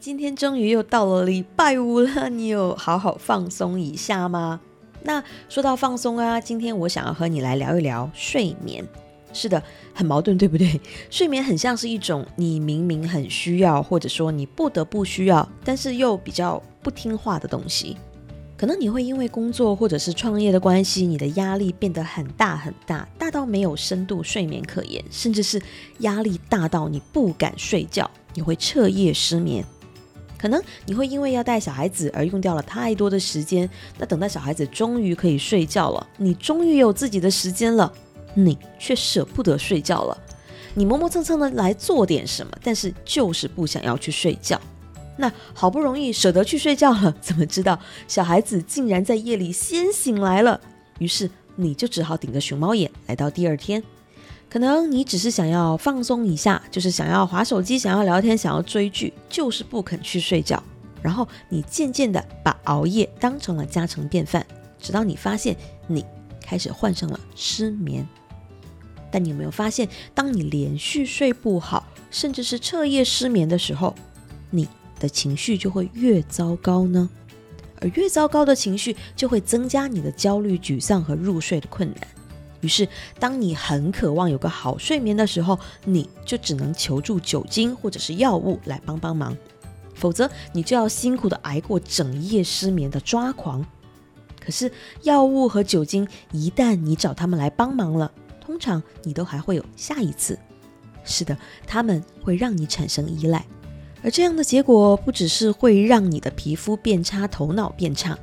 今天终于又到了礼拜五了，你有好好放松一下吗？那说到放松啊，今天我想要和你来聊一聊睡眠。是的，很矛盾，对不对？睡眠很像是一种你明明很需要，或者说你不得不需要，但是又比较不听话的东西。可能你会因为工作或者是创业的关系，你的压力变得很大很大，大到没有深度睡眠可言，甚至是压力大到你不敢睡觉，你会彻夜失眠。可能你会因为要带小孩子而用掉了太多的时间，那等到小孩子终于可以睡觉了，你终于有自己的时间了，你却舍不得睡觉了。你磨磨蹭蹭的来做点什么，但是就是不想要去睡觉。那好不容易舍得去睡觉了，怎么知道小孩子竟然在夜里先醒来了？于是你就只好顶着熊猫眼来到第二天。可能你只是想要放松一下，就是想要划手机、想要聊天、想要追剧，就是不肯去睡觉。然后你渐渐的把熬夜当成了家常便饭，直到你发现你开始患上了失眠。但你有没有发现，当你连续睡不好，甚至是彻夜失眠的时候，你？的情绪就会越糟糕呢，而越糟糕的情绪就会增加你的焦虑、沮丧和入睡的困难。于是，当你很渴望有个好睡眠的时候，你就只能求助酒精或者是药物来帮帮忙，否则你就要辛苦的挨过整夜失眠的抓狂。可是，药物和酒精一旦你找他们来帮忙了，通常你都还会有下一次。是的，他们会让你产生依赖。而这样的结果不只是会让你的皮肤变差、头脑变差，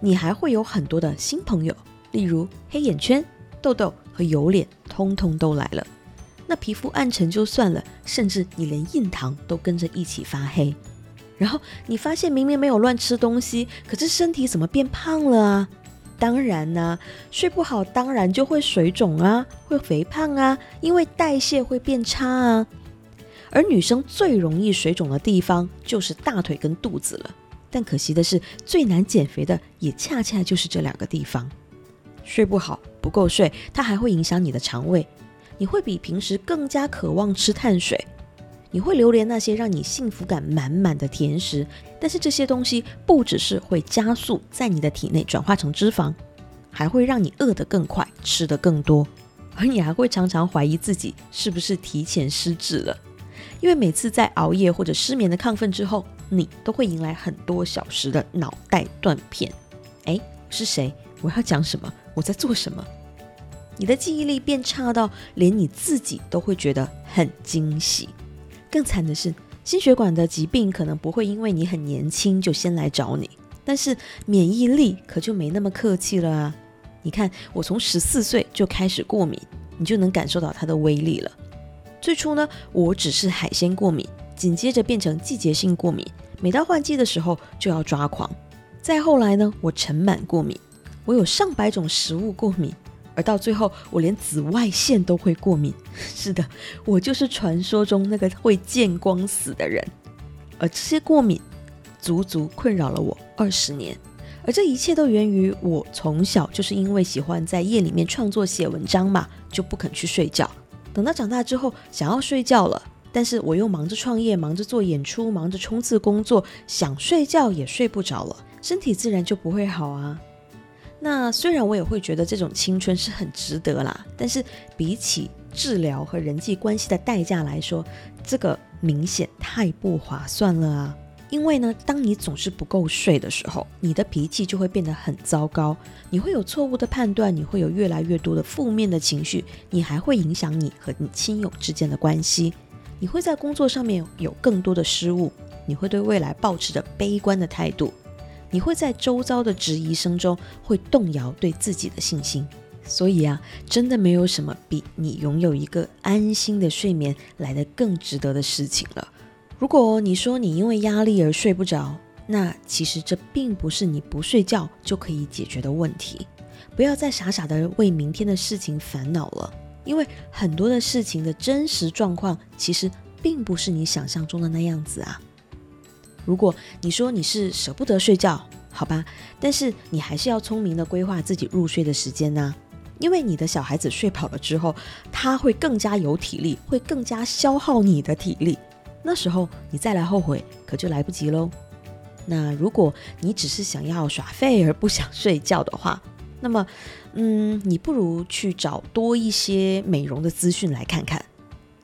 你还会有很多的新朋友，例如黑眼圈、痘痘和油脸，通通都来了。那皮肤暗沉就算了，甚至你连印堂都跟着一起发黑。然后你发现明明没有乱吃东西，可是身体怎么变胖了啊？当然呢，睡不好当然就会水肿啊，会肥胖啊，因为代谢会变差啊。而女生最容易水肿的地方就是大腿跟肚子了，但可惜的是，最难减肥的也恰恰就是这两个地方。睡不好，不够睡，它还会影响你的肠胃，你会比平时更加渴望吃碳水，你会流连那些让你幸福感满满的甜食，但是这些东西不只是会加速在你的体内转化成脂肪，还会让你饿得更快，吃得更多，而你还会常常怀疑自己是不是提前失智了。因为每次在熬夜或者失眠的亢奋之后，你都会迎来很多小时的脑袋断片。哎，是谁？我要讲什么？我在做什么？你的记忆力变差到连你自己都会觉得很惊喜。更惨的是，心血管的疾病可能不会因为你很年轻就先来找你，但是免疫力可就没那么客气了啊！你看，我从十四岁就开始过敏，你就能感受到它的威力了。最初呢，我只是海鲜过敏，紧接着变成季节性过敏，每到换季的时候就要抓狂。再后来呢，我尘螨过敏，我有上百种食物过敏，而到最后我连紫外线都会过敏。是的，我就是传说中那个会见光死的人。而这些过敏足足困扰了我二十年，而这一切都源于我从小就是因为喜欢在夜里面创作写文章嘛，就不肯去睡觉。等到长大之后，想要睡觉了，但是我又忙着创业，忙着做演出，忙着冲刺工作，想睡觉也睡不着了，身体自然就不会好啊。那虽然我也会觉得这种青春是很值得啦，但是比起治疗和人际关系的代价来说，这个明显太不划算了啊。因为呢，当你总是不够睡的时候，你的脾气就会变得很糟糕，你会有错误的判断，你会有越来越多的负面的情绪，你还会影响你和你亲友之间的关系，你会在工作上面有更多的失误，你会对未来保持着悲观的态度，你会在周遭的质疑声中会动摇对自己的信心。所以啊，真的没有什么比你拥有一个安心的睡眠来的更值得的事情了。如果你说你因为压力而睡不着，那其实这并不是你不睡觉就可以解决的问题。不要再傻傻的为明天的事情烦恼了，因为很多的事情的真实状况其实并不是你想象中的那样子啊。如果你说你是舍不得睡觉，好吧，但是你还是要聪明的规划自己入睡的时间呐，因为你的小孩子睡饱了之后，他会更加有体力，会更加消耗你的体力。那时候你再来后悔，可就来不及喽。那如果你只是想要耍废而不想睡觉的话，那么，嗯，你不如去找多一些美容的资讯来看看。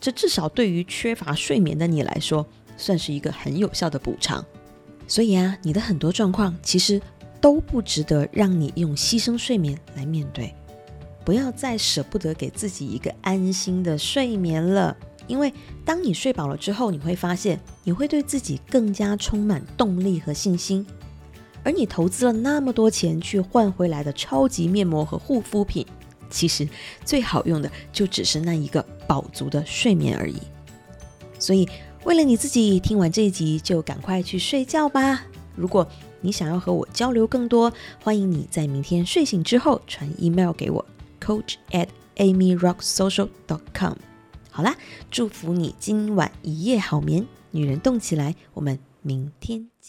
这至少对于缺乏睡眠的你来说，算是一个很有效的补偿。所以啊，你的很多状况其实都不值得让你用牺牲睡眠来面对。不要再舍不得给自己一个安心的睡眠了。因为当你睡饱了之后，你会发现你会对自己更加充满动力和信心。而你投资了那么多钱去换回来的超级面膜和护肤品，其实最好用的就只是那一个饱足的睡眠而已。所以，为了你自己，听完这一集就赶快去睡觉吧。如果你想要和我交流更多，欢迎你在明天睡醒之后传 email 给我，coach at amyrocksocial.com。好啦，祝福你今晚一夜好眠，女人动起来，我们明天见。